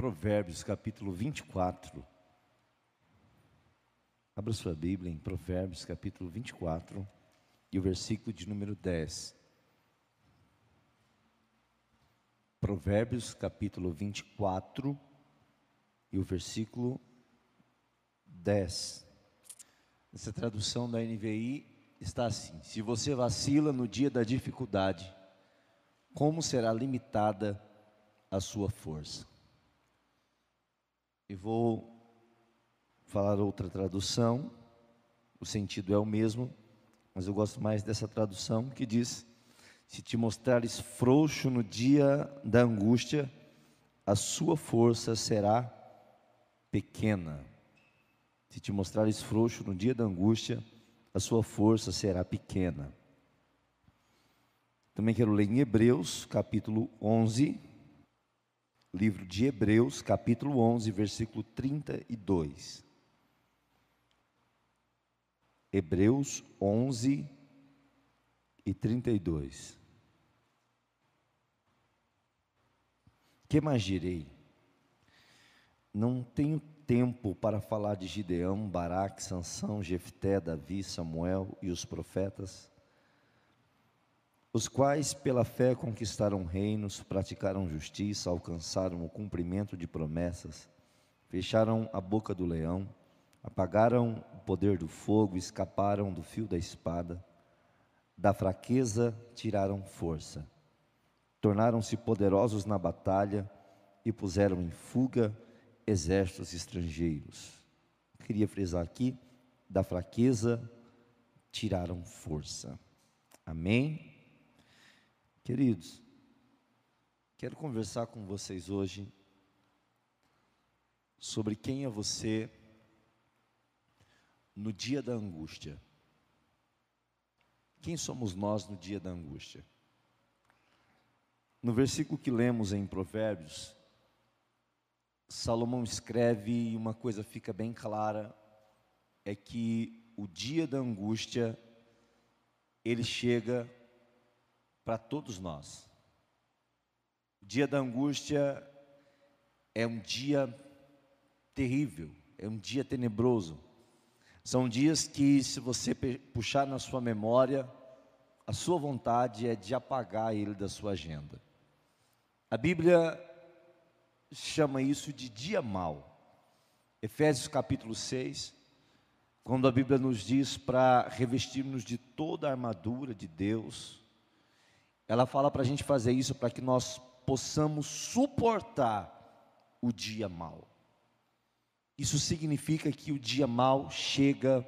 Provérbios capítulo 24. Abra sua Bíblia em Provérbios capítulo 24 e o versículo de número 10. Provérbios capítulo 24 e o versículo 10. Essa tradução da NVI está assim: Se você vacila no dia da dificuldade, como será limitada a sua força? E vou falar outra tradução, o sentido é o mesmo, mas eu gosto mais dessa tradução que diz: Se te mostrares frouxo no dia da angústia, a sua força será pequena. Se te mostrares frouxo no dia da angústia, a sua força será pequena. Também quero ler em Hebreus, capítulo 11, livro de Hebreus, capítulo 11, versículo 32. Hebreus 11 e 32. Que mais direi? Não tenho tempo para falar de Gideão, Baraque, Sansão, Jefté, Davi, Samuel e os profetas, os quais pela fé conquistaram reinos, praticaram justiça, alcançaram o cumprimento de promessas, fecharam a boca do leão, apagaram o poder do fogo, escaparam do fio da espada, da fraqueza tiraram força, tornaram-se poderosos na batalha e puseram em fuga exércitos estrangeiros. Queria frisar aqui: da fraqueza tiraram força. Amém? Queridos, quero conversar com vocês hoje sobre quem é você no dia da angústia. Quem somos nós no dia da angústia? No versículo que lemos em Provérbios, Salomão escreve e uma coisa fica bem clara: é que o dia da angústia, ele chega para todos nós. O dia da angústia é um dia terrível, é um dia tenebroso. São dias que, se você puxar na sua memória, a sua vontade é de apagar ele da sua agenda. A Bíblia chama isso de dia mau. Efésios capítulo 6, quando a Bíblia nos diz para revestirmos de toda a armadura de Deus, ela fala para a gente fazer isso para que nós possamos suportar o dia mau. Isso significa que o dia mau chega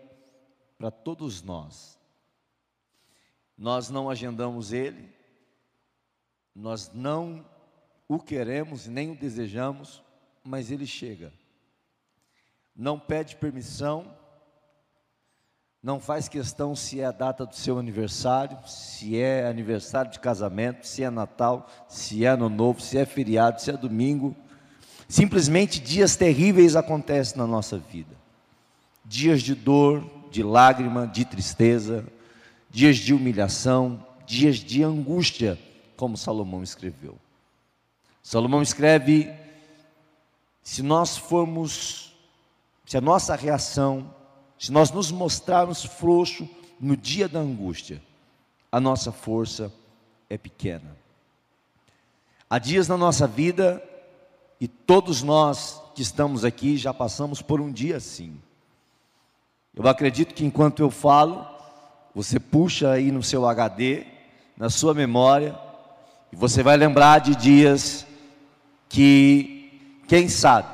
para todos nós. Nós não agendamos ele, nós não o queremos nem o desejamos, mas ele chega. Não pede permissão, não faz questão se é a data do seu aniversário, se é aniversário de casamento, se é Natal, se é Ano Novo, se é feriado, se é domingo. Simplesmente dias terríveis acontecem na nossa vida. Dias de dor, de lágrima, de tristeza, dias de humilhação, dias de angústia, como Salomão escreveu. Salomão escreve: se nós formos, se a nossa reação, se nós nos mostrarmos frouxo no dia da angústia, a nossa força é pequena. Há dias na nossa vida, e todos nós que estamos aqui já passamos por um dia assim. Eu acredito que enquanto eu falo, você puxa aí no seu HD, na sua memória, e você vai lembrar de dias que, quem sabe,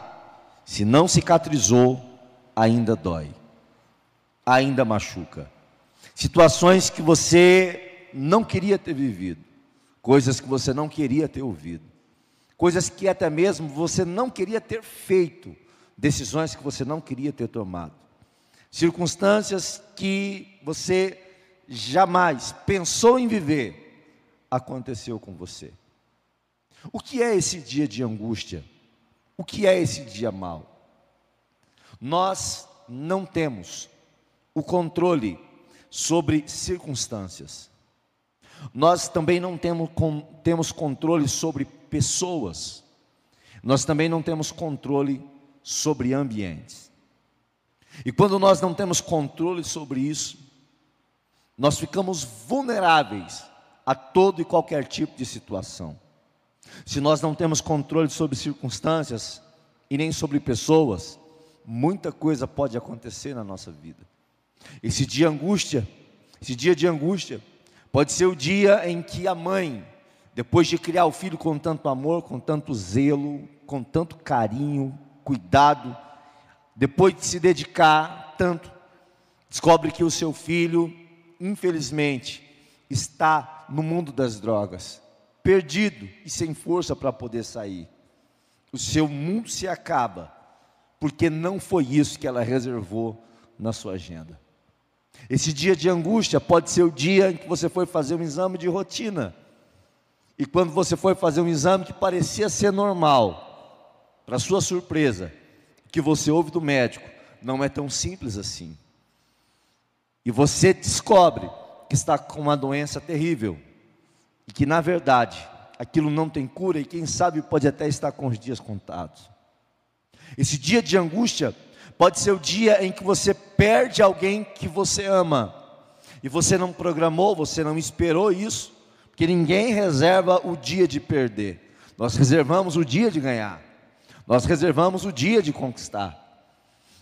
se não cicatrizou, ainda dói, ainda machuca. Situações que você não queria ter vivido, coisas que você não queria ter ouvido, coisas que até mesmo você não queria ter feito, decisões que você não queria ter tomado, circunstâncias que você jamais pensou em viver, aconteceu com você. O que é esse dia de angústia? O que é esse dia mau? Nós não temos o controle sobre circunstâncias. Nós também não temos, com, temos controle sobre pessoas. Nós também não temos controle sobre ambientes. E quando nós não temos controle sobre isso, nós ficamos vulneráveis a todo e qualquer tipo de situação. Se nós não temos controle sobre circunstâncias e nem sobre pessoas, muita coisa pode acontecer na nossa vida. Esse dia angústia, esse dia de angústia, pode ser o dia em que a mãe, depois de criar o filho com tanto amor, com tanto zelo, com tanto carinho, cuidado, depois de se dedicar tanto, descobre que o seu filho, infelizmente, está no mundo das drogas, perdido e sem força para poder sair. O seu mundo se acaba, porque não foi isso que ela reservou na sua agenda. Esse dia de angústia pode ser o dia em que você foi fazer um exame de rotina. E quando você foi fazer um exame que parecia ser normal, para sua surpresa, que você ouve do médico, não é tão simples assim. E você descobre que está com uma doença terrível e que na verdade aquilo não tem cura e quem sabe pode até estar com os dias contados. Esse dia de angústia pode ser o dia em que você perde alguém que você ama e você não programou, você não esperou isso, porque ninguém reserva o dia de perder. Nós reservamos o dia de ganhar. Nós reservamos o dia de conquistar.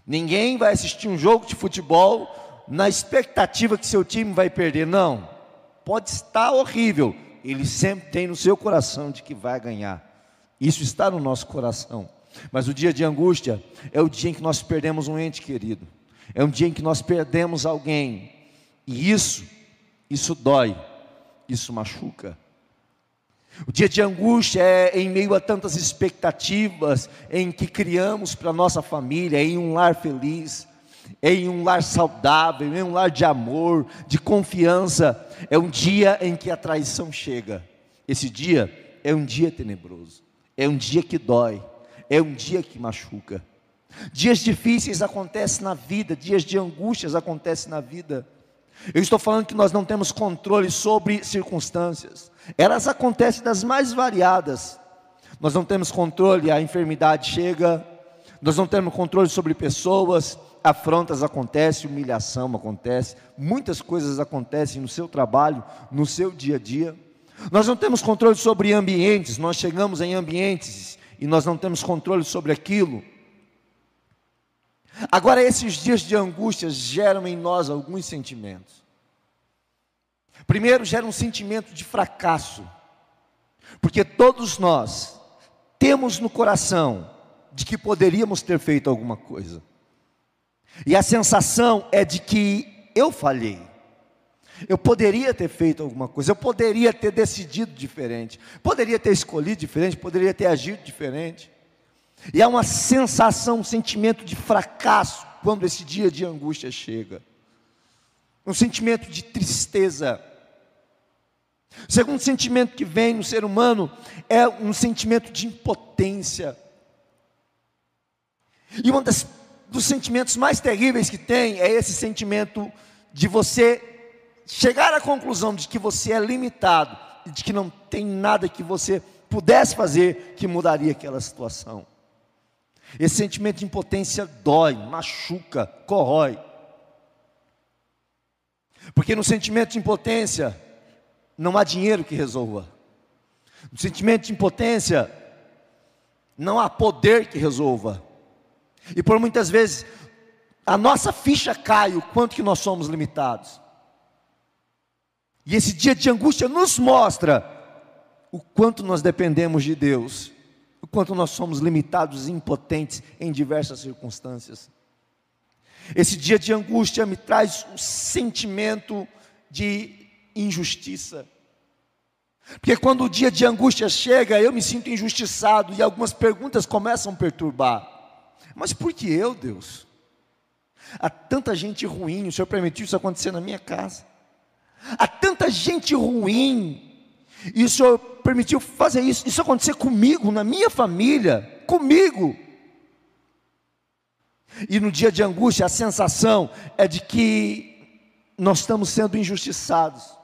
Ninguém vai assistir um jogo de futebol na expectativa que seu time vai perder. Não. Pode estar horrível. Ele sempre tem no seu coração de que vai ganhar. Isso está no nosso coração. Mas o dia de angústia é o dia em que nós perdemos um ente querido. É um dia em que nós perdemos alguém. E isso, isso dói. Isso machuca. O dia de angústia é em meio a tantas expectativas em que criamos para nossa família, em um lar feliz, em um lar saudável, em um lar de amor, de confiança. É um dia em que a traição chega. Esse dia é um dia tenebroso, é um dia que dói, é um dia que machuca. Dias difíceis acontecem na vida, dias de angústias acontecem na vida. Eu estou falando que nós não temos controle sobre circunstâncias, elas acontecem das mais variadas. Nós não temos controle, a enfermidade chega, nós não temos controle sobre pessoas, afrontas acontecem, humilhação acontece, muitas coisas acontecem no seu trabalho, no seu dia a dia. Nós não temos controle sobre ambientes, nós chegamos em ambientes e nós não temos controle sobre aquilo. Agora, esses dias de angústia geram em nós alguns sentimentos. Primeiro, gera um sentimento de fracasso, porque todos nós temos no coração de que poderíamos ter feito alguma coisa. E a sensação é de que eu falhei. Eu poderia ter feito alguma coisa, eu poderia ter decidido diferente, poderia ter escolhido diferente, poderia ter agido diferente. E há uma sensação, um sentimento de fracasso quando esse dia de angústia chega. Um sentimento de tristeza. O segundo sentimento que vem no ser humano é um sentimento de impotência. E um dos sentimentos mais terríveis que tem é esse sentimento de você chegar à conclusão de que você é limitado e de que não tem nada que você pudesse fazer que mudaria aquela situação. Esse sentimento de impotência dói, machuca, corrói. Porque no sentimento de impotência não há dinheiro que resolva. No sentimento de impotência não há poder que resolva. E por muitas vezes a nossa ficha cai o quanto que nós somos limitados. E esse dia de angústia nos mostra o quanto nós dependemos de Deus, o quanto nós somos limitados e impotentes em diversas circunstâncias. Esse dia de angústia me traz um sentimento de injustiça. Porque quando o dia de angústia chega, eu me sinto injustiçado e algumas perguntas começam a perturbar. Mas por que eu, Deus? Há tanta gente ruim, o Senhor permitiu isso acontecer na minha casa. Há tanta gente ruim, e o Senhor permitiu fazer isso, isso acontecer comigo, na minha família, comigo. E no dia de angústia, a sensação é de que nós estamos sendo injustiçados.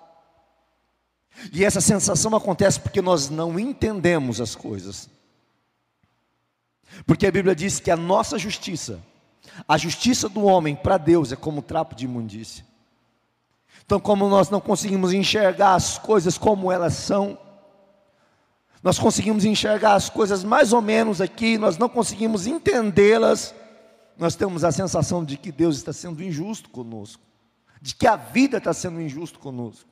E essa sensação acontece porque nós não entendemos as coisas. Porque a Bíblia diz que a nossa justiça, a justiça do homem para Deus é como trapo de imundícia. Então, como nós não conseguimos enxergar as coisas como elas são, nós conseguimos enxergar as coisas mais ou menos aqui, nós não conseguimos entendê-las, nós temos a sensação de que Deus está sendo injusto conosco, de que a vida está sendo injusta conosco.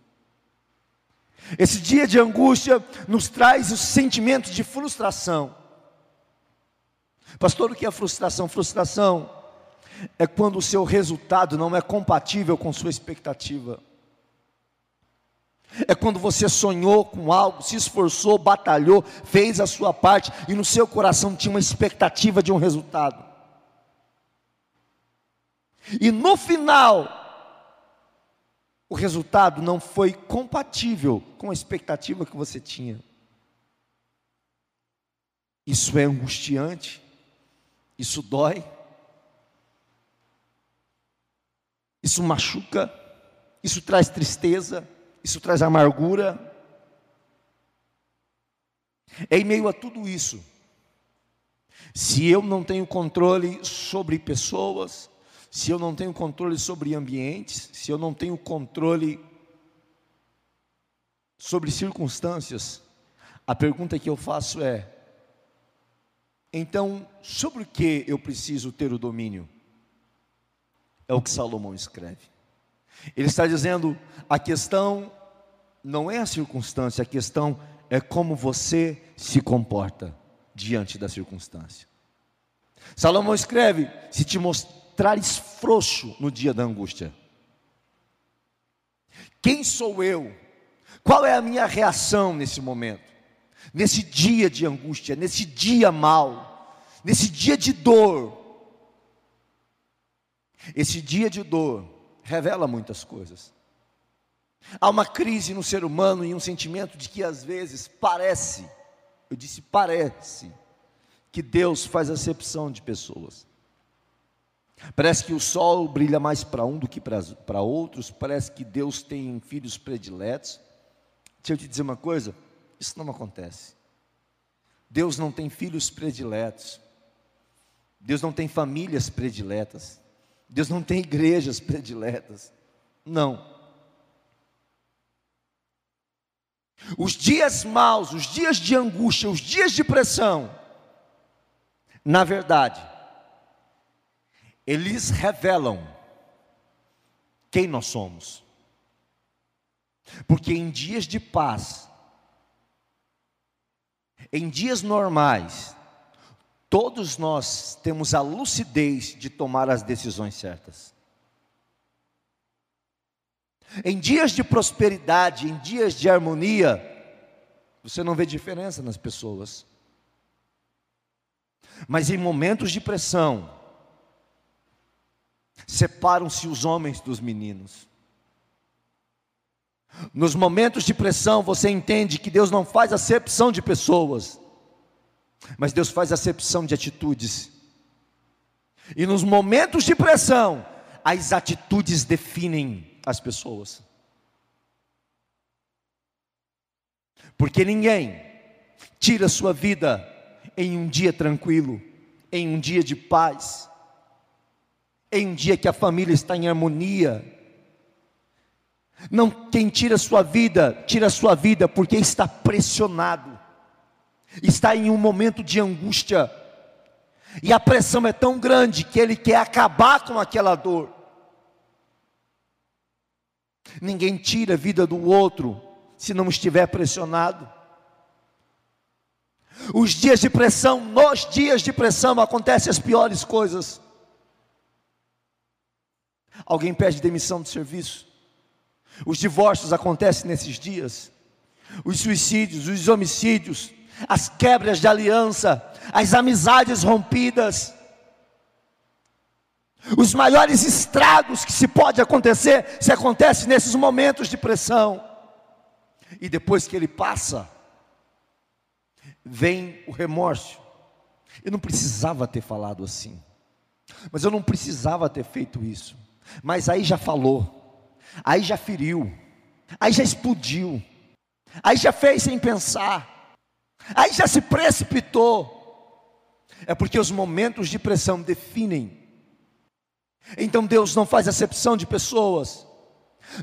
Esse dia de angústia nos traz os sentimentos de frustração. Pastor, o que é frustração? Frustração é quando o seu resultado não é compatível com sua expectativa. É quando você sonhou com algo, se esforçou, batalhou, fez a sua parte e no seu coração tinha uma expectativa de um resultado. E no final, o resultado não foi compatível com a expectativa que você tinha. Isso é angustiante, isso dói, isso machuca, isso traz tristeza isso traz amargura. É em meio a tudo isso, se eu não tenho controle sobre pessoas, se eu não tenho controle sobre ambientes, se eu não tenho controle sobre circunstâncias, a pergunta que eu faço é: então, sobre o que eu preciso ter o domínio? É o que Salomão escreve. Ele está dizendo: a questão não é a circunstância, a questão é como você se comporta diante da circunstância. Salomão escreve: se te mostrares frouxo no dia da angústia, quem sou eu? Qual é a minha reação nesse momento? Nesse dia de angústia, nesse dia mal, nesse dia de dor. Esse dia de dor revela muitas coisas. Há uma crise no ser humano e um sentimento de que às vezes parece, eu disse parece, que Deus faz acepção de pessoas. Parece que o sol brilha mais para um do que para outros, parece que Deus tem filhos prediletos. Deixa eu te dizer uma coisa: isso não acontece. Deus não tem filhos prediletos, Deus não tem famílias prediletas, Deus não tem igrejas prediletas. Não. Os dias maus, os dias de angústia, os dias de pressão, na verdade, eles revelam quem nós somos. Porque em dias de paz, em dias normais, Todos nós temos a lucidez de tomar as decisões certas. Em dias de prosperidade, em dias de harmonia, você não vê diferença nas pessoas. Mas em momentos de pressão, separam-se os homens dos meninos. Nos momentos de pressão, você entende que Deus não faz acepção de pessoas, mas Deus faz acepção de atitudes. E nos momentos de pressão, as atitudes definem as pessoas. Porque ninguém tira sua vida em um dia tranquilo, em um dia de paz, em um dia que a família está em harmonia. Não quem tira sua vida, tira sua vida porque está pressionado está em um momento de angústia, e a pressão é tão grande que ele quer acabar com aquela dor. Ninguém tira a vida do outro se não estiver pressionado. Os dias de pressão, nos dias de pressão acontecem as piores coisas. Alguém pede demissão do serviço. Os divórcios acontecem nesses dias. Os suicídios, os homicídios, as quebras de aliança, as amizades rompidas. Os maiores estragos que se pode acontecer, se acontece nesses momentos de pressão. E depois que ele passa, vem o remorso. Eu não precisava ter falado assim. Mas eu não precisava ter feito isso. Mas aí já falou. Aí já feriu. Aí já explodiu. Aí já fez sem pensar. Aí já se precipitou. É porque os momentos de pressão definem. Então Deus não faz acepção de pessoas,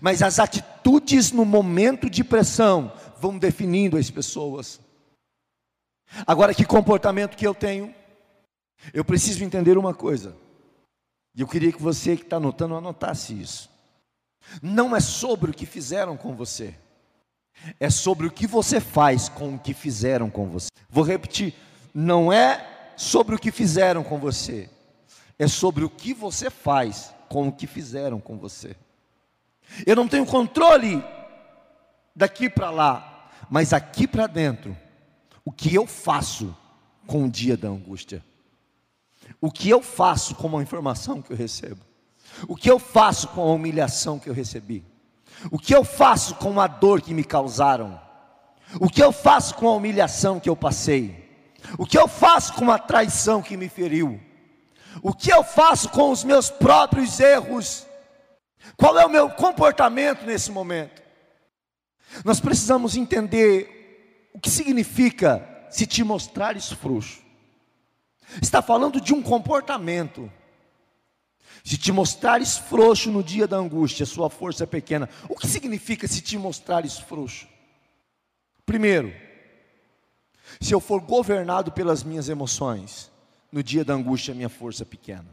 mas as atitudes no momento de pressão vão definindo as pessoas. Agora, que comportamento que eu tenho? Eu preciso entender uma coisa, e eu queria que você que está anotando anotasse isso. Não é sobre o que fizeram com você, é sobre o que você faz com o que fizeram com você. Vou repetir: não é sobre o que fizeram com você, é sobre o que você faz com o que fizeram com você. Eu não tenho controle daqui para lá, mas aqui para dentro, o que eu faço com o dia da angústia? O que eu faço com a informação que eu recebo? O que eu faço com a humilhação que eu recebi? O que eu faço com a dor que me causaram? O que eu faço com a humilhação que eu passei? O que eu faço com a traição que me feriu? O que eu faço com os meus próprios erros? Qual é o meu comportamento nesse momento? Nós precisamos entender o que significa se te mostrares frouxo. Está falando de um comportamento. Se te mostrares frouxo no dia da angústia, sua força é pequena. O que significa se te mostrares frouxo? Primeiro, se eu for governado pelas minhas emoções, no dia da angústia, minha força é pequena.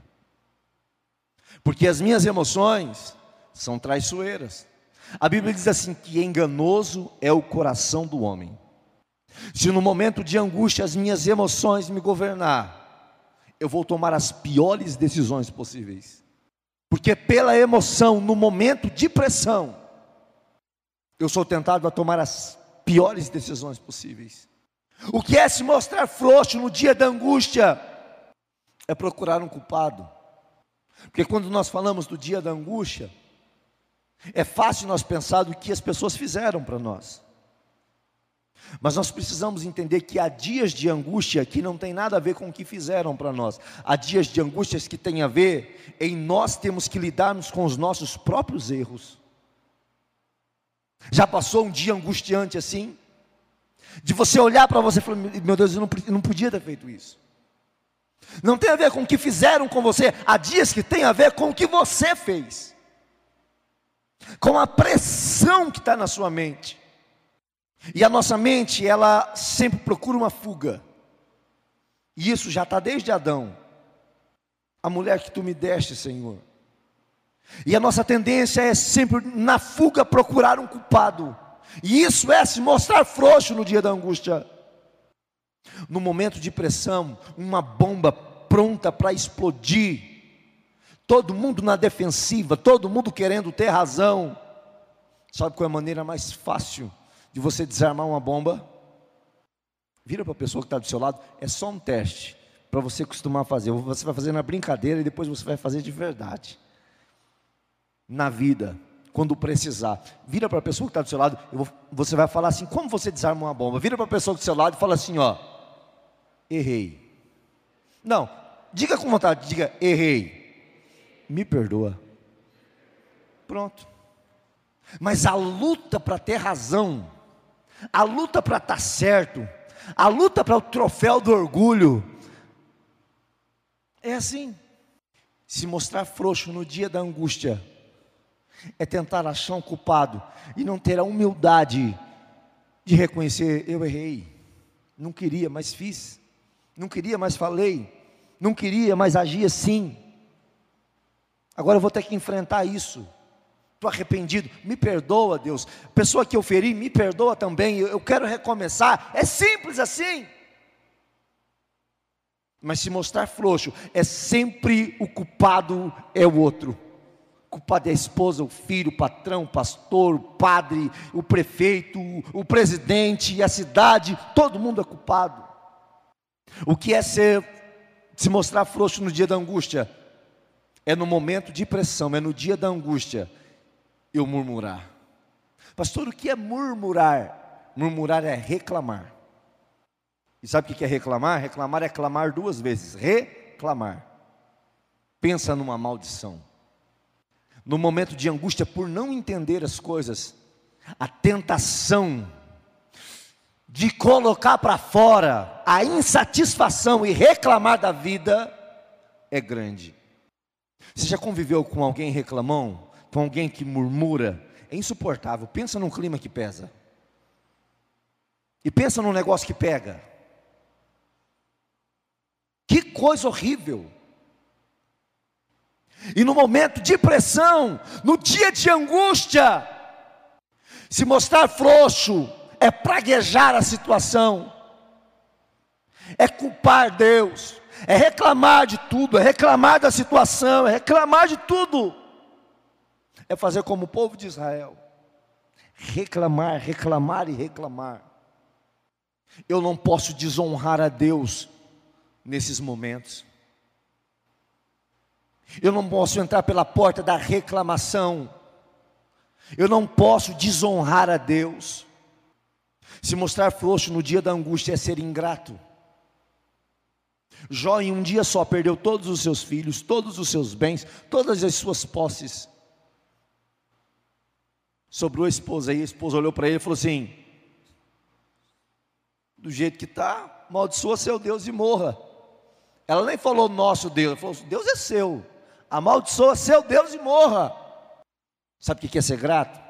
Porque as minhas emoções são traiçoeiras. A Bíblia diz assim: que enganoso é o coração do homem. Se no momento de angústia as minhas emoções me governar, eu vou tomar as piores decisões possíveis. Porque pela emoção, no momento de pressão, eu sou tentado a tomar as piores decisões possíveis. O que é se mostrar frouxo no dia da angústia? É procurar um culpado. Porque quando nós falamos do dia da angústia, é fácil nós pensar do que as pessoas fizeram para nós. Mas nós precisamos entender que há dias de angústia que não tem nada a ver com o que fizeram para nós. Há dias de angústias que tem a ver em nós temos que lidarmos com os nossos próprios erros. Já passou um dia angustiante assim? De você olhar para você e falar: Meu Deus, eu não, eu não podia ter feito isso. Não tem a ver com o que fizeram com você. Há dias que tem a ver com o que você fez, com a pressão que está na sua mente. E a nossa mente, ela sempre procura uma fuga. E isso já está desde Adão. A mulher que tu me deste, Senhor. E a nossa tendência é sempre, na fuga, procurar um culpado. E isso é se mostrar frouxo no dia da angústia. No momento de pressão, uma bomba pronta para explodir. Todo mundo na defensiva, todo mundo querendo ter razão. Sabe qual é a maneira mais fácil de você desarmar uma bomba, vira para a pessoa que está do seu lado, é só um teste para você costumar fazer. Você vai fazer na brincadeira e depois você vai fazer de verdade. Na vida, quando precisar, vira para a pessoa que está do seu lado, vou, você vai falar assim: como você desarma uma bomba? Vira para a pessoa do seu lado e fala assim: ó, errei. Não, diga com vontade, diga errei. Me perdoa. Pronto. Mas a luta para ter razão a luta para estar tá certo, a luta para o troféu do orgulho, é assim. Se mostrar frouxo no dia da angústia, é tentar achar um culpado e não ter a humildade de reconhecer: eu errei, não queria, mas fiz, não queria, mas falei, não queria, mas agi assim. Agora eu vou ter que enfrentar isso estou arrependido, me perdoa, Deus. Pessoa que eu feri, me perdoa também. Eu, quero recomeçar. É simples assim. Mas se mostrar frouxo, é sempre o culpado é o outro. Culpado é a esposa, o filho, o patrão, o pastor, o padre, o prefeito, o presidente, a cidade, todo mundo é culpado. O que é ser se mostrar frouxo no dia da angústia? É no momento de pressão, é no dia da angústia eu murmurar. Pastor, o que é murmurar? Murmurar é reclamar. E sabe o que é reclamar? Reclamar é clamar duas vezes. Reclamar. Pensa numa maldição. No momento de angústia por não entender as coisas, a tentação de colocar para fora a insatisfação e reclamar da vida é grande. Você já conviveu com alguém reclamão? Com alguém que murmura? É insuportável. Pensa num clima que pesa. E pensa num negócio que pega. Que coisa horrível. E no momento de pressão, no dia de angústia, se mostrar frouxo é praguejar a situação, é culpar Deus, é reclamar de tudo, é reclamar da situação, é reclamar de tudo, é fazer como o povo de Israel, reclamar, reclamar e reclamar. Eu não posso desonrar a Deus nesses momentos. Eu não posso entrar pela porta da reclamação. Eu não posso desonrar a Deus. Se mostrar frouxo no dia da angústia é ser ingrato. Jó, em um dia só, perdeu todos os seus filhos, todos os seus bens, todas as suas posses. Sobrou a esposa, aí a esposa olhou para ele e falou assim: Do jeito que está, amaldiçoa seu Deus e morra. Ela nem falou nosso Deus, ela falou: Deus é seu, amaldiçoa seu Deus e morra. Sabe o que é ser grato?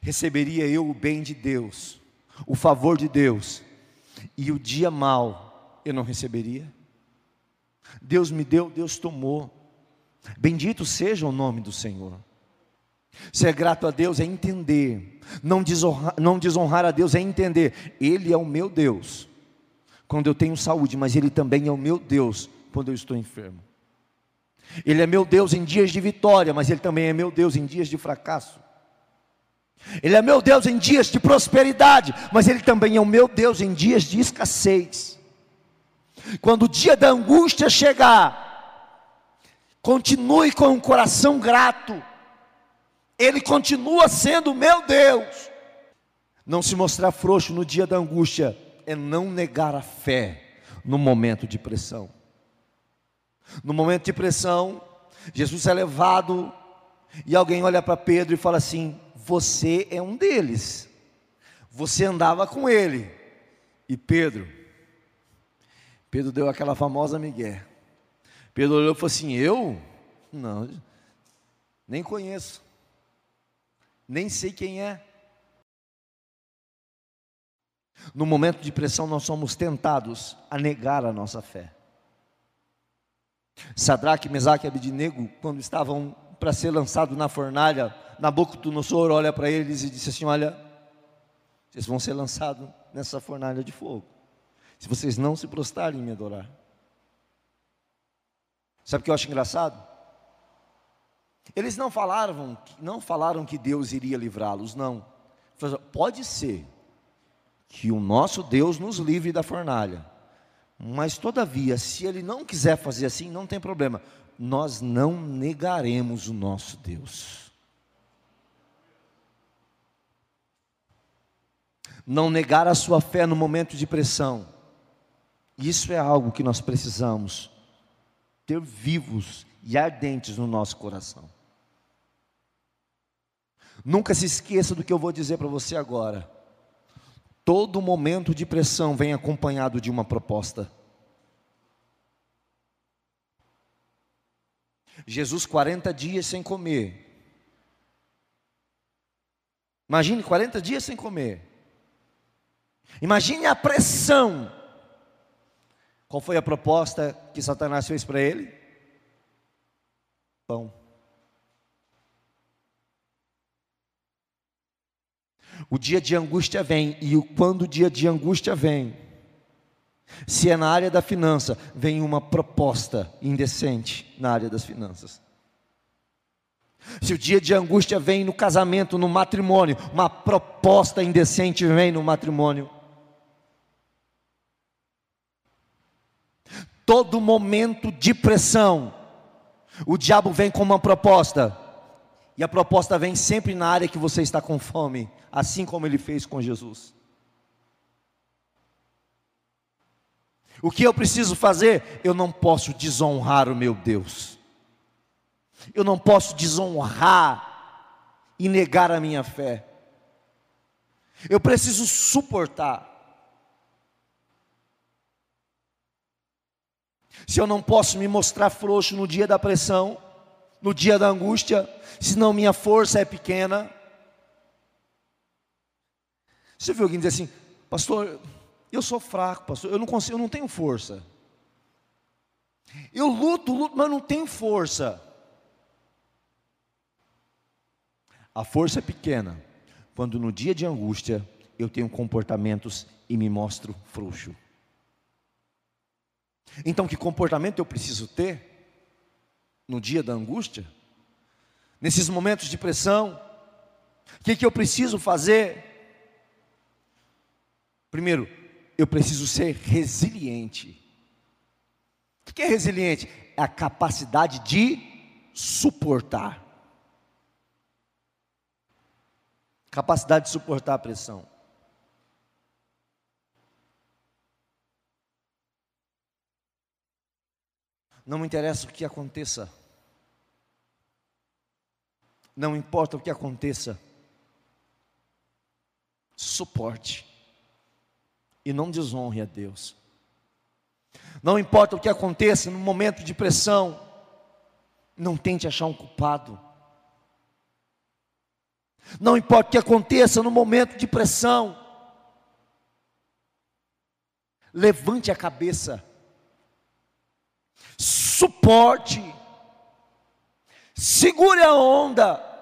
Receberia eu o bem de Deus, o favor de Deus, e o dia mal eu não receberia? Deus me deu, Deus tomou. Bendito seja o nome do Senhor. Ser grato a Deus é entender, não desonrar, não desonrar a Deus é entender, Ele é o meu Deus, quando eu tenho saúde, mas Ele também é o meu Deus quando eu estou enfermo. Ele é meu Deus em dias de vitória, mas Ele também é meu Deus em dias de fracasso. Ele é meu Deus em dias de prosperidade, mas Ele também é o meu Deus em dias de escassez. Quando o dia da angústia chegar, continue com um coração grato, Ele continua sendo meu Deus. Não se mostrar frouxo no dia da angústia é não negar a fé no momento de pressão. No momento de pressão, Jesus é levado e alguém olha para Pedro e fala assim: Você é um deles. Você andava com ele. E Pedro, Pedro deu aquela famosa migué. Pedro olhou e falou assim: Eu? Não, nem conheço, nem sei quem é. No momento de pressão, nós somos tentados a negar a nossa fé. Sadraque, Mesaque e Abidinego, quando estavam para ser lançados na fornalha, Nabucodonosor olha para eles e disse assim: Olha, vocês vão ser lançados nessa fornalha de fogo, se vocês não se prostrarem e me adorar. Sabe o que eu acho engraçado? Eles não falaram, não falaram que Deus iria livrá-los, não. Pode ser que o nosso Deus nos livre da fornalha. Mas todavia, se ele não quiser fazer assim, não tem problema. Nós não negaremos o nosso Deus. Não negar a sua fé no momento de pressão. Isso é algo que nós precisamos ter vivos e ardentes no nosso coração. Nunca se esqueça do que eu vou dizer para você agora. Todo momento de pressão vem acompanhado de uma proposta. Jesus, 40 dias sem comer. Imagine 40 dias sem comer. Imagine a pressão. Qual foi a proposta que Satanás fez para ele? Pão. O dia de angústia vem, e quando o dia de angústia vem, se é na área da finança, vem uma proposta indecente na área das finanças. Se o dia de angústia vem no casamento, no matrimônio, uma proposta indecente vem no matrimônio. Todo momento de pressão, o diabo vem com uma proposta. E a proposta vem sempre na área que você está com fome, assim como ele fez com Jesus. O que eu preciso fazer? Eu não posso desonrar o meu Deus. Eu não posso desonrar e negar a minha fé. Eu preciso suportar. Se eu não posso me mostrar frouxo no dia da pressão, no dia da angústia, senão minha força é pequena. Você viu alguém dizer assim, pastor, eu sou fraco, pastor, eu não consigo, eu não tenho força. Eu luto, luto, mas não tenho força. A força é pequena quando no dia de angústia eu tenho comportamentos e me mostro frouxo. Então, que comportamento eu preciso ter no dia da angústia? Nesses momentos de pressão? O que, que eu preciso fazer? Primeiro, eu preciso ser resiliente. O que é resiliente? É a capacidade de suportar. Capacidade de suportar a pressão. Não me interessa o que aconteça. Não importa o que aconteça. Suporte. E não desonre a Deus. Não importa o que aconteça no momento de pressão. Não tente achar um culpado. Não importa o que aconteça no momento de pressão. Levante a cabeça suporte, segure a onda.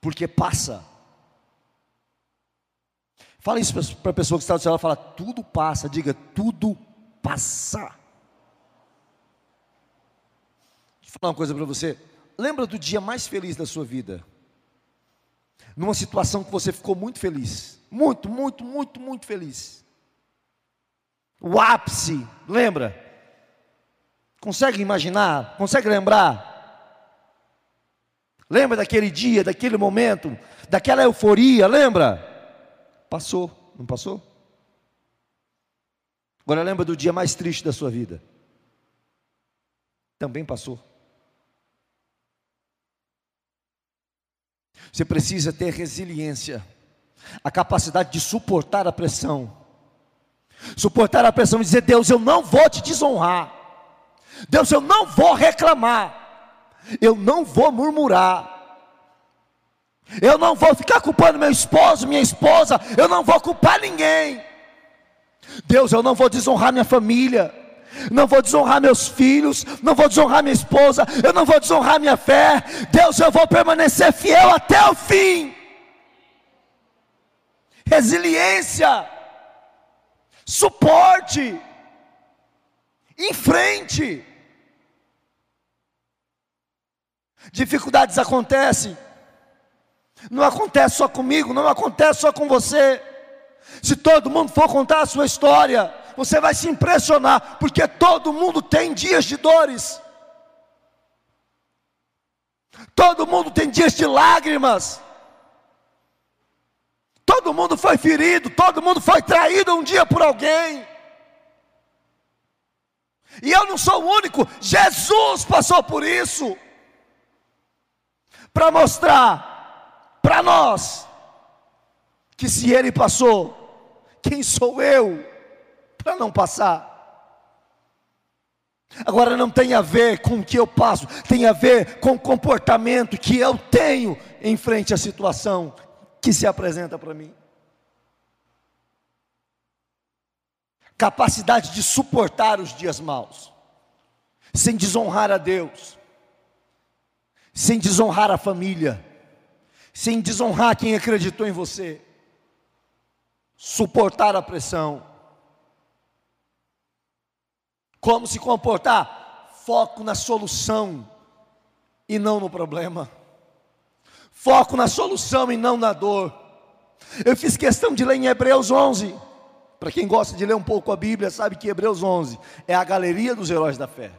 Porque passa. Fala isso para a pessoa que está do céu, ela fala, tudo passa, diga, tudo passa. Deixa eu falar uma coisa para você. Lembra do dia mais feliz da sua vida? Numa situação que você ficou muito feliz. Muito, muito, muito, muito feliz o ápice, lembra? Consegue imaginar? Consegue lembrar? Lembra daquele dia, daquele momento, daquela euforia, lembra? Passou, não passou? Agora lembra do dia mais triste da sua vida? Também passou. Você precisa ter resiliência, a capacidade de suportar a pressão Suportar a pressão e dizer: Deus, eu não vou te desonrar. Deus, eu não vou reclamar. Eu não vou murmurar. Eu não vou ficar culpando meu esposo, minha esposa. Eu não vou culpar ninguém. Deus, eu não vou desonrar minha família. Não vou desonrar meus filhos, não vou desonrar minha esposa, eu não vou desonrar minha fé. Deus, eu vou permanecer fiel até o fim. Resiliência suporte, em frente. Dificuldades acontecem, não acontece só comigo, não acontece só com você. Se todo mundo for contar a sua história, você vai se impressionar, porque todo mundo tem dias de dores, todo mundo tem dias de lágrimas. Todo mundo foi ferido, todo mundo foi traído um dia por alguém. E eu não sou o único, Jesus passou por isso. Para mostrar para nós que se ele passou, quem sou eu para não passar? Agora não tem a ver com o que eu passo, tem a ver com o comportamento que eu tenho em frente à situação que se apresenta para mim. Capacidade de suportar os dias maus, sem desonrar a Deus, sem desonrar a família, sem desonrar quem acreditou em você, suportar a pressão. Como se comportar? Foco na solução e não no problema. Foco na solução e não na dor. Eu fiz questão de ler em Hebreus 11. Para quem gosta de ler um pouco a Bíblia, sabe que Hebreus 11 é a galeria dos heróis da fé.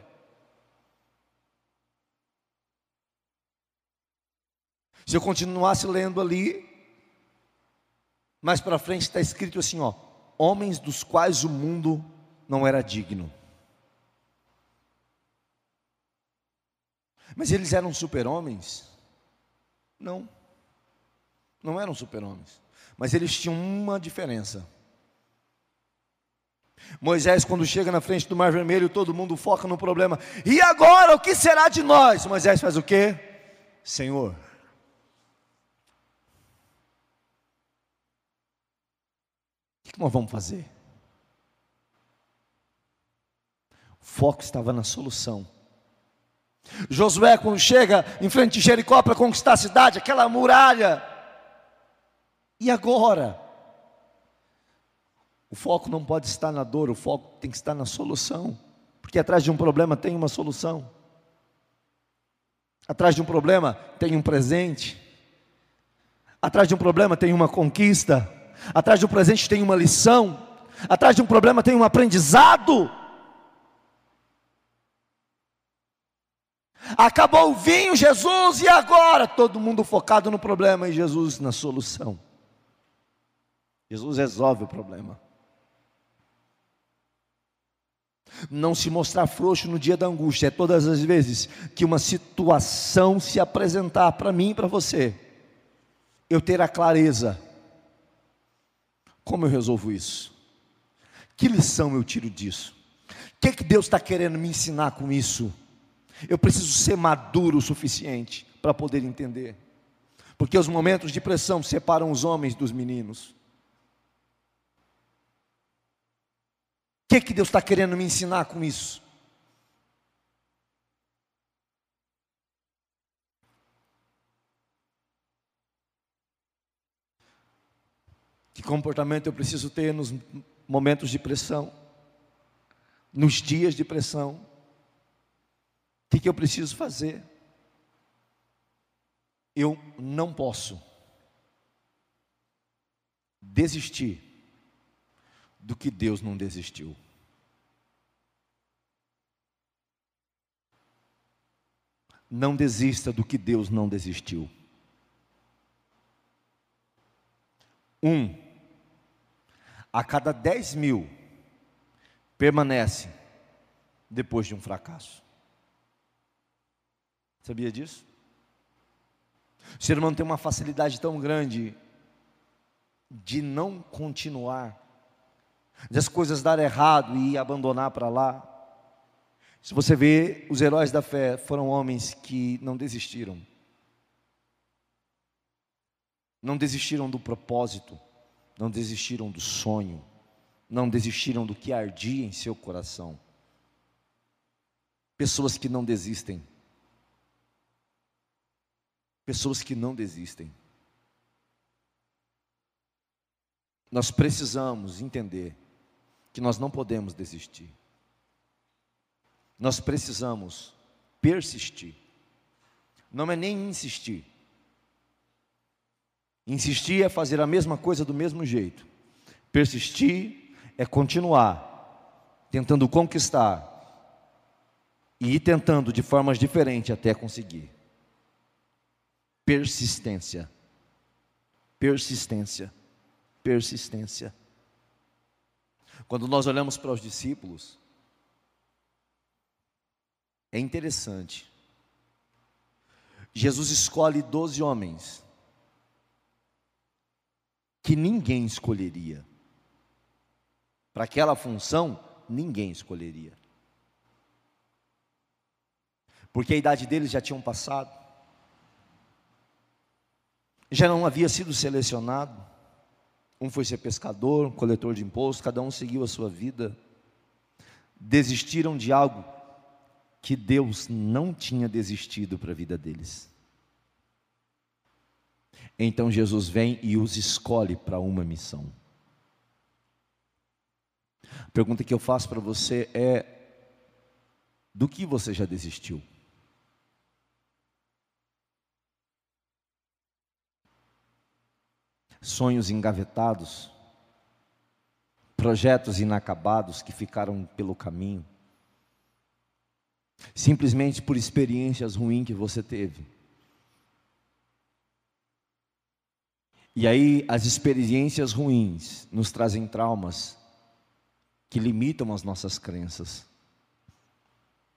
Se eu continuasse lendo ali, mais para frente está escrito assim: ó, homens dos quais o mundo não era digno. Mas eles eram super-homens. Não. Não eram super-homens. Mas eles tinham uma diferença. Moisés, quando chega na frente do Mar Vermelho, todo mundo foca no problema. E agora, o que será de nós? Moisés faz o quê? Senhor, o que nós vamos fazer? O foco estava na solução. Josué, quando chega em frente de Jericó para conquistar a cidade, aquela muralha. E agora? O foco não pode estar na dor, o foco tem que estar na solução. Porque atrás de um problema tem uma solução. Atrás de um problema tem um presente. Atrás de um problema tem uma conquista. Atrás de um presente tem uma lição. Atrás de um problema tem um aprendizado. Acabou o vinho, Jesus, e agora? Todo mundo focado no problema e Jesus na solução. Jesus resolve o problema. Não se mostrar frouxo no dia da angústia é todas as vezes que uma situação se apresentar para mim e para você, eu ter a clareza. Como eu resolvo isso? Que lição eu tiro disso? O que, que Deus está querendo me ensinar com isso? Eu preciso ser maduro o suficiente para poder entender. Porque os momentos de pressão separam os homens dos meninos. O que, que Deus está querendo me ensinar com isso? Que comportamento eu preciso ter nos momentos de pressão, nos dias de pressão? O que, que eu preciso fazer? Eu não posso desistir do que Deus não desistiu. Não desista do que Deus não desistiu. Um, a cada dez mil permanece depois de um fracasso. Sabia disso? O ser humano tem uma facilidade tão grande de não continuar de as coisas dar errado e abandonar para lá. Se você vê, os heróis da fé foram homens que não desistiram. Não desistiram do propósito, não desistiram do sonho, não desistiram do que ardia em seu coração. Pessoas que não desistem. Pessoas que não desistem. Nós precisamos entender que nós não podemos desistir. Nós precisamos persistir. Não é nem insistir. Insistir é fazer a mesma coisa do mesmo jeito. Persistir é continuar, tentando conquistar e ir tentando de formas diferentes até conseguir. Persistência. Persistência. Persistência. Quando nós olhamos para os discípulos, é interessante. Jesus escolhe doze homens que ninguém escolheria. Para aquela função, ninguém escolheria. Porque a idade deles já tinham passado, já não havia sido selecionado. Um foi ser pescador, um coletor de impostos, cada um seguiu a sua vida. Desistiram de algo que Deus não tinha desistido para a vida deles. Então Jesus vem e os escolhe para uma missão. A pergunta que eu faço para você é: do que você já desistiu? Sonhos engavetados, projetos inacabados que ficaram pelo caminho, simplesmente por experiências ruins que você teve. E aí as experiências ruins nos trazem traumas que limitam as nossas crenças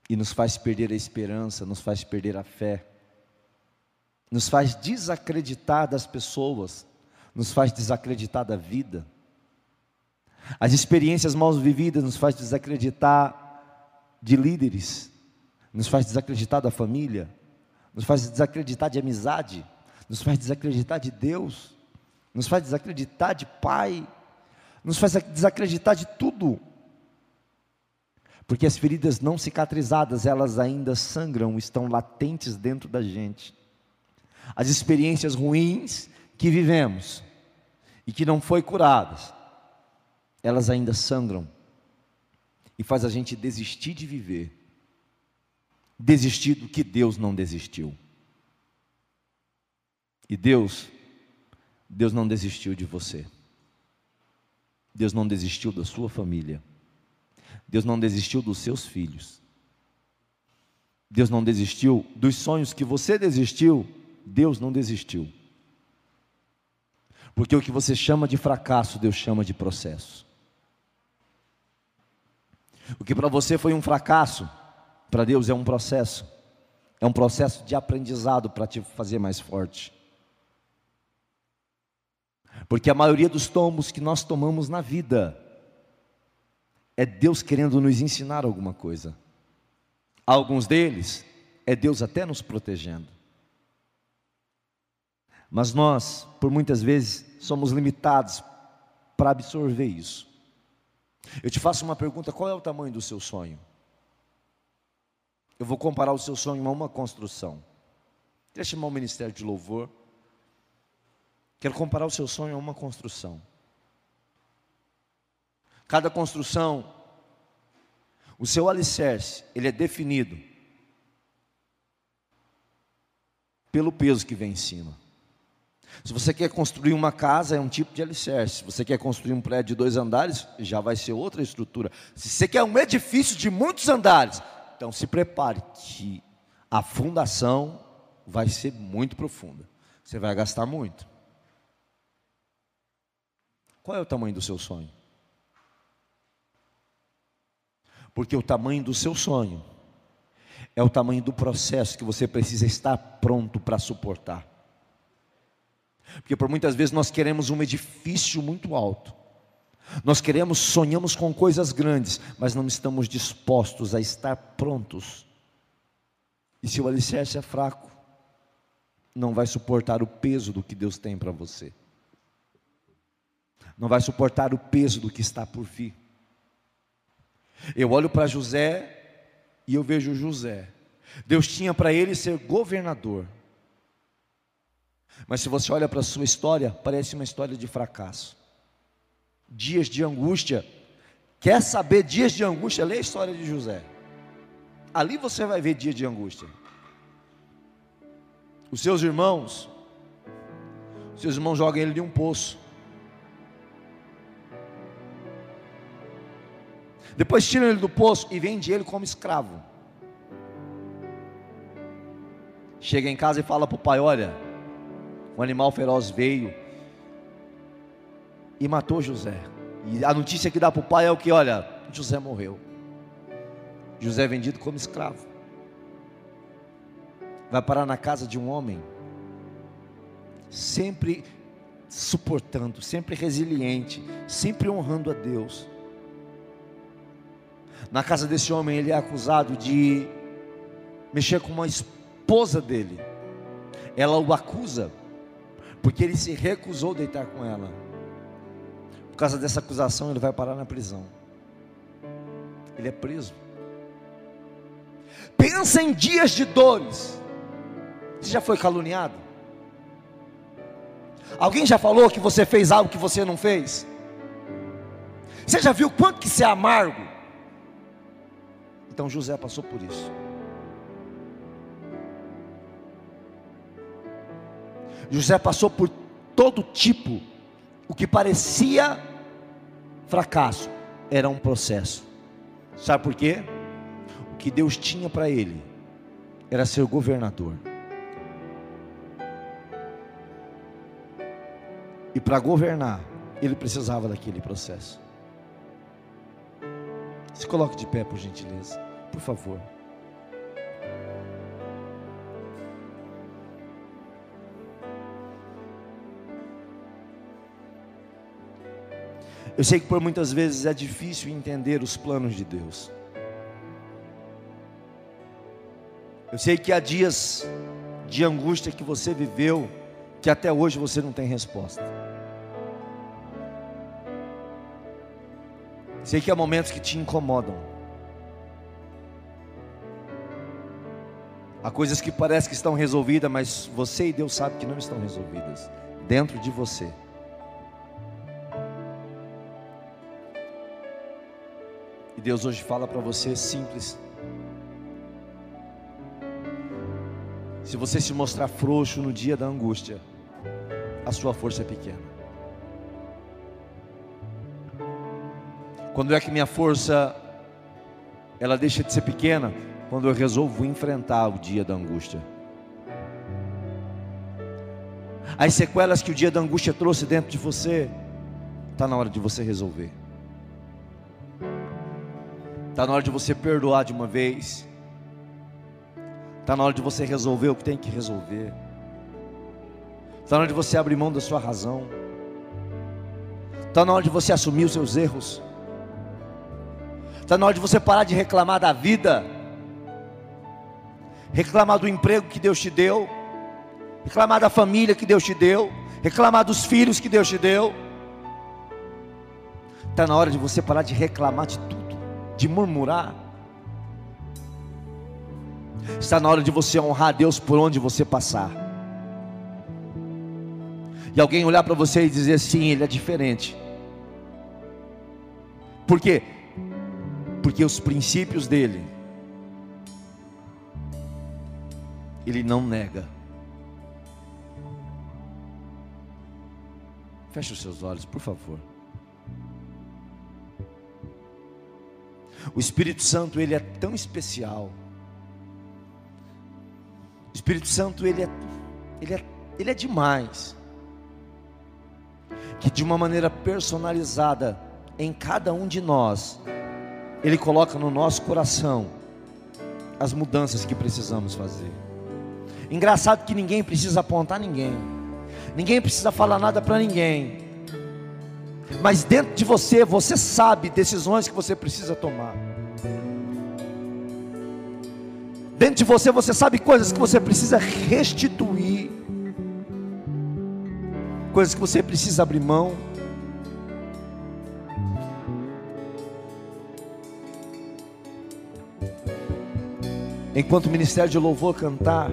e nos faz perder a esperança, nos faz perder a fé nos faz desacreditar das pessoas, nos faz desacreditar da vida. As experiências mal vividas nos faz desacreditar de líderes, nos faz desacreditar da família, nos faz desacreditar de amizade, nos faz desacreditar de Deus, nos faz desacreditar de pai, nos faz desacreditar de tudo. Porque as feridas não cicatrizadas, elas ainda sangram, estão latentes dentro da gente. As experiências ruins que vivemos e que não foi curadas, elas ainda sangram e faz a gente desistir de viver. Desistir do que Deus não desistiu. E Deus, Deus não desistiu de você. Deus não desistiu da sua família. Deus não desistiu dos seus filhos. Deus não desistiu dos sonhos que você desistiu. Deus não desistiu. Porque o que você chama de fracasso, Deus chama de processo. O que para você foi um fracasso, para Deus é um processo. É um processo de aprendizado para te fazer mais forte. Porque a maioria dos tombos que nós tomamos na vida é Deus querendo nos ensinar alguma coisa. Alguns deles é Deus até nos protegendo. Mas nós, por muitas vezes, somos limitados para absorver isso. Eu te faço uma pergunta: qual é o tamanho do seu sonho? Eu vou comparar o seu sonho a uma construção. Queria chamar o ministério de louvor. Quero comparar o seu sonho a uma construção. Cada construção, o seu alicerce, ele é definido pelo peso que vem em cima. Se você quer construir uma casa, é um tipo de alicerce. Se você quer construir um prédio de dois andares, já vai ser outra estrutura. Se você quer um edifício de muitos andares, então se prepare que a fundação vai ser muito profunda. Você vai gastar muito. Qual é o tamanho do seu sonho? Porque o tamanho do seu sonho é o tamanho do processo que você precisa estar pronto para suportar. Porque por muitas vezes nós queremos um edifício muito alto. Nós queremos, sonhamos com coisas grandes, mas não estamos dispostos a estar prontos. E se o alicerce é fraco, não vai suportar o peso do que Deus tem para você. Não vai suportar o peso do que está por vir. Eu olho para José e eu vejo José. Deus tinha para ele ser governador. Mas se você olha para a sua história, parece uma história de fracasso. Dias de angústia. Quer saber dias de angústia? Lê a história de José. Ali você vai ver dia de angústia. Os seus irmãos, os seus irmãos jogam ele de um poço. Depois tiram ele do poço e vendem ele como escravo. Chega em casa e fala para o pai: Olha, um animal feroz veio e matou José. E a notícia que dá para o pai é o que? Olha, José morreu. José é vendido como escravo. Vai parar na casa de um homem, sempre suportando, sempre resiliente, sempre honrando a Deus. Na casa desse homem, ele é acusado de mexer com uma esposa dele. Ela o acusa porque ele se recusou a deitar com ela. Por causa dessa acusação, ele vai parar na prisão. Ele é preso. Pensa em dias de dores. Você já foi caluniado? Alguém já falou que você fez algo que você não fez? Você já viu quanto que você é amargo? Então José passou por isso. José passou por todo tipo, o que parecia fracasso era um processo. Sabe por quê? O que Deus tinha para ele era ser governador. E para governar, ele precisava daquele processo. Se coloque de pé, por gentileza, por favor. Eu sei que por muitas vezes é difícil entender os planos de Deus. Eu sei que há dias de angústia que você viveu que até hoje você não tem resposta. Sei que há momentos que te incomodam. Há coisas que parecem que estão resolvidas, mas você e Deus sabem que não estão resolvidas dentro de você. Deus hoje fala para você simples. Se você se mostrar frouxo no dia da angústia, a sua força é pequena. Quando é que minha força ela deixa de ser pequena? Quando eu resolvo enfrentar o dia da angústia. As sequelas que o dia da angústia trouxe dentro de você, está na hora de você resolver. Está na hora de você perdoar de uma vez. Está na hora de você resolver o que tem que resolver. Está na hora de você abrir mão da sua razão. Está na hora de você assumir os seus erros. Está na hora de você parar de reclamar da vida, reclamar do emprego que Deus te deu, reclamar da família que Deus te deu, reclamar dos filhos que Deus te deu. Está na hora de você parar de reclamar de tudo, de murmurar. Está na hora de você honrar a Deus por onde você passar. E alguém olhar para você e dizer assim: Ele é diferente. Por quê? Porque os princípios dele, ele não nega. Feche os seus olhos, por favor. O Espírito Santo, ele é tão especial. O Espírito Santo, ele é, ele é, ele é demais. Que de uma maneira personalizada em cada um de nós, ele coloca no nosso coração as mudanças que precisamos fazer. Engraçado que ninguém precisa apontar ninguém, ninguém precisa falar nada para ninguém, mas dentro de você, você sabe decisões que você precisa tomar. Dentro de você, você sabe coisas que você precisa restituir, coisas que você precisa abrir mão. Enquanto o ministério de louvor cantar,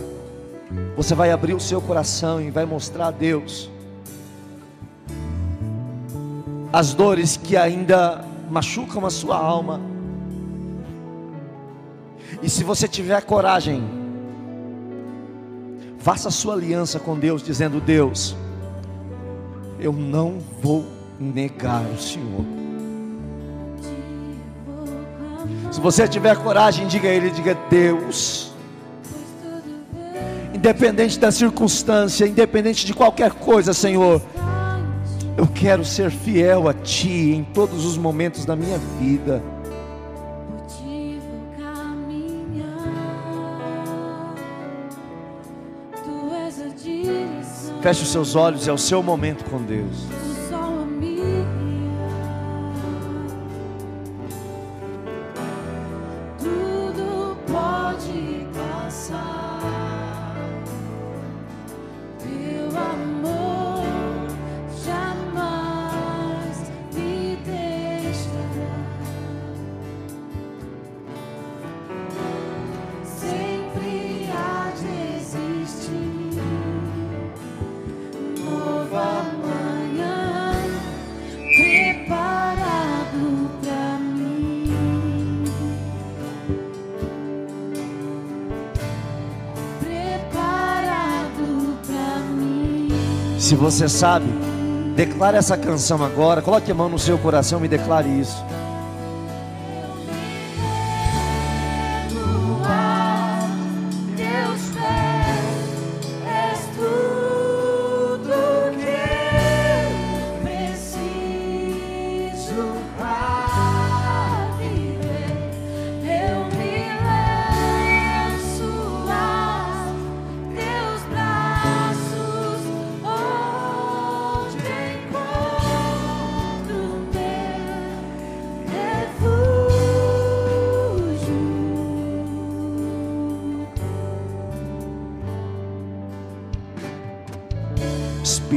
você vai abrir o seu coração e vai mostrar a Deus as dores que ainda machucam a sua alma. E se você tiver coragem, faça a sua aliança com Deus, dizendo: Deus, eu não vou negar o Senhor. Se você tiver coragem, diga a Ele, diga Deus. Independente da circunstância, independente de qualquer coisa, Senhor, eu quero ser fiel a Ti em todos os momentos da minha vida. Feche os seus olhos, é o seu momento com Deus. Se você sabe, declare essa canção agora. Coloque a mão no seu coração e declare isso.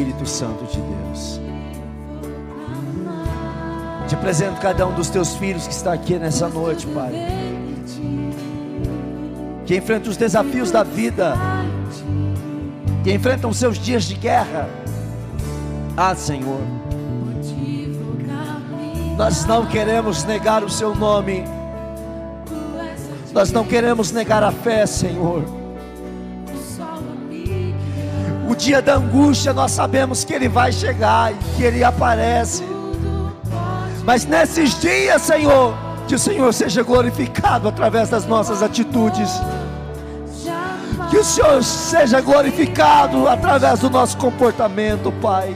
Espírito Santo de Deus. Te apresento cada um dos teus filhos que está aqui nessa noite, Pai. Que enfrenta os desafios da vida, que enfrentam os seus dias de guerra. Ah, Senhor, nós não queremos negar o Seu nome, nós não queremos negar a fé, Senhor. Dia da angústia nós sabemos que Ele vai chegar e que Ele aparece. Mas nesses dias, Senhor, que o Senhor seja glorificado através das nossas atitudes. Que o Senhor seja glorificado através do nosso comportamento, Pai.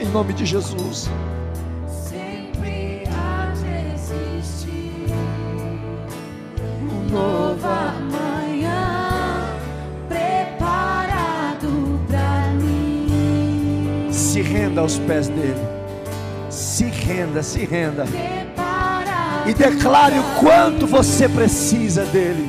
Em nome de Jesus. Sempre há de existir um novo renda aos pés dele. Se renda, se renda. E declare o quanto você precisa dele.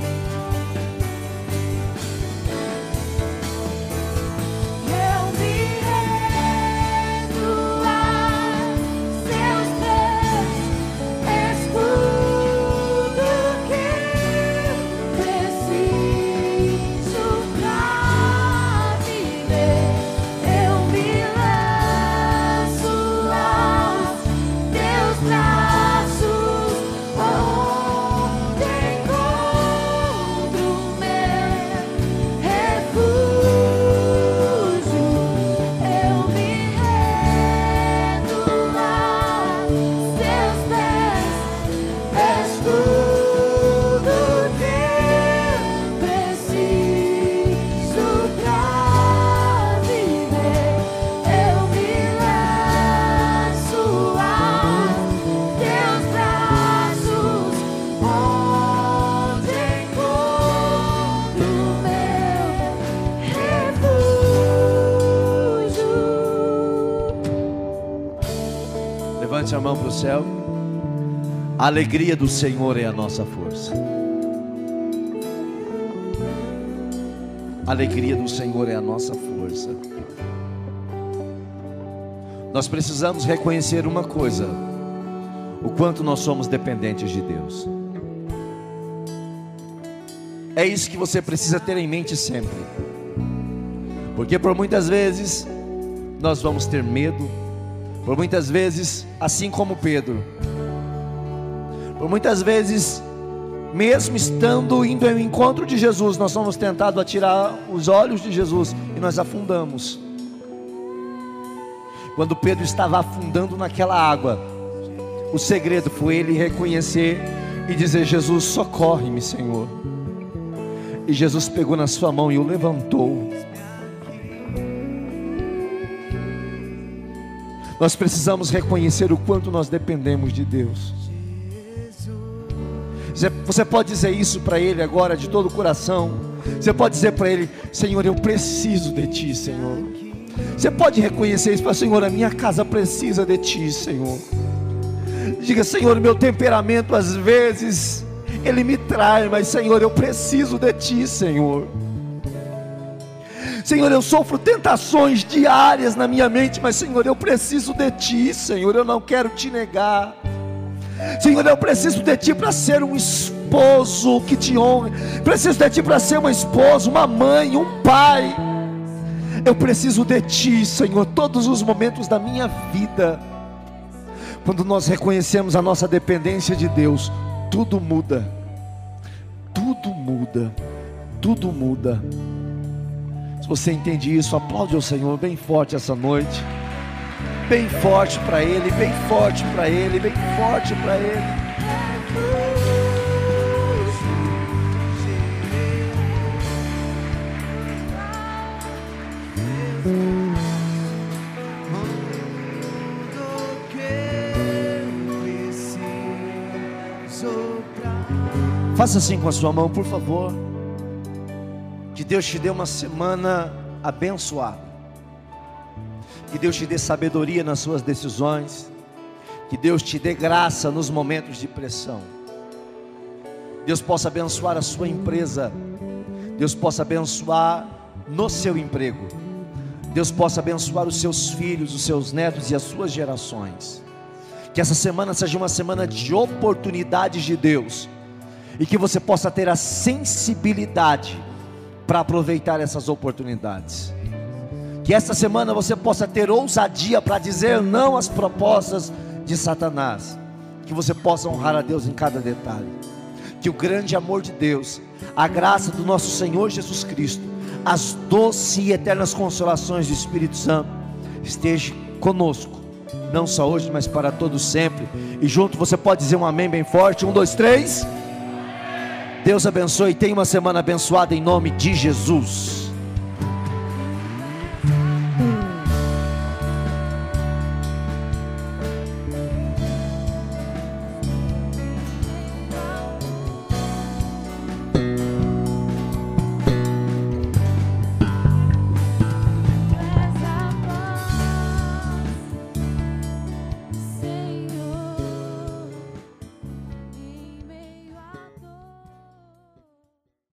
Refúgio. Levante a mão para o céu. A alegria do Senhor é a nossa força. A alegria do Senhor é a nossa força. Nós precisamos reconhecer uma coisa: o quanto nós somos dependentes de Deus. É isso que você precisa ter em mente sempre. Porque por muitas vezes nós vamos ter medo, por muitas vezes, assim como Pedro, por muitas vezes, mesmo estando indo ao encontro de Jesus, nós somos tentados a tirar os olhos de Jesus e nós afundamos. Quando Pedro estava afundando naquela água, o segredo foi ele reconhecer e dizer: Jesus, socorre-me, Senhor. E Jesus pegou na sua mão e o levantou. Nós precisamos reconhecer o quanto nós dependemos de Deus. Você- pode dizer isso para Ele agora de todo o coração. Você pode dizer para Ele: Senhor, eu preciso de Ti, Senhor. Você pode reconhecer isso para Senhor, a minha casa precisa de Ti, Senhor. Diga, Senhor, meu temperamento às vezes ele me trai, mas Senhor, eu preciso de Ti, Senhor. Senhor, eu sofro tentações diárias na minha mente, mas Senhor, eu preciso de Ti, Senhor, eu não quero te negar. Senhor, eu preciso de Ti para ser um esposo que te honre, preciso de Ti para ser uma esposa, uma mãe, um pai. Eu preciso de Ti, Senhor, todos os momentos da minha vida. Quando nós reconhecemos a nossa dependência de Deus, tudo muda. Tudo muda. Tudo muda. Se você entende isso, aplaude ao Senhor bem forte essa noite. Bem forte para Ele, bem forte para Ele, bem forte para Ele. Faça assim com a sua mão, por favor. Deus te dê uma semana abençoada. Que Deus te dê sabedoria nas suas decisões. Que Deus te dê graça nos momentos de pressão. Deus possa abençoar a sua empresa. Deus possa abençoar no seu emprego. Deus possa abençoar os seus filhos, os seus netos e as suas gerações. Que essa semana seja uma semana de oportunidades de Deus e que você possa ter a sensibilidade para aproveitar essas oportunidades. Que esta semana você possa ter ousadia para dizer não às propostas de Satanás. Que você possa honrar a Deus em cada detalhe. Que o grande amor de Deus, a graça do nosso Senhor Jesus Cristo, as doces e eternas consolações do Espírito Santo esteja conosco, não só hoje, mas para todos sempre. E junto você pode dizer um amém bem forte. Um, dois, três. Deus abençoe. Tenha uma semana abençoada em nome de Jesus.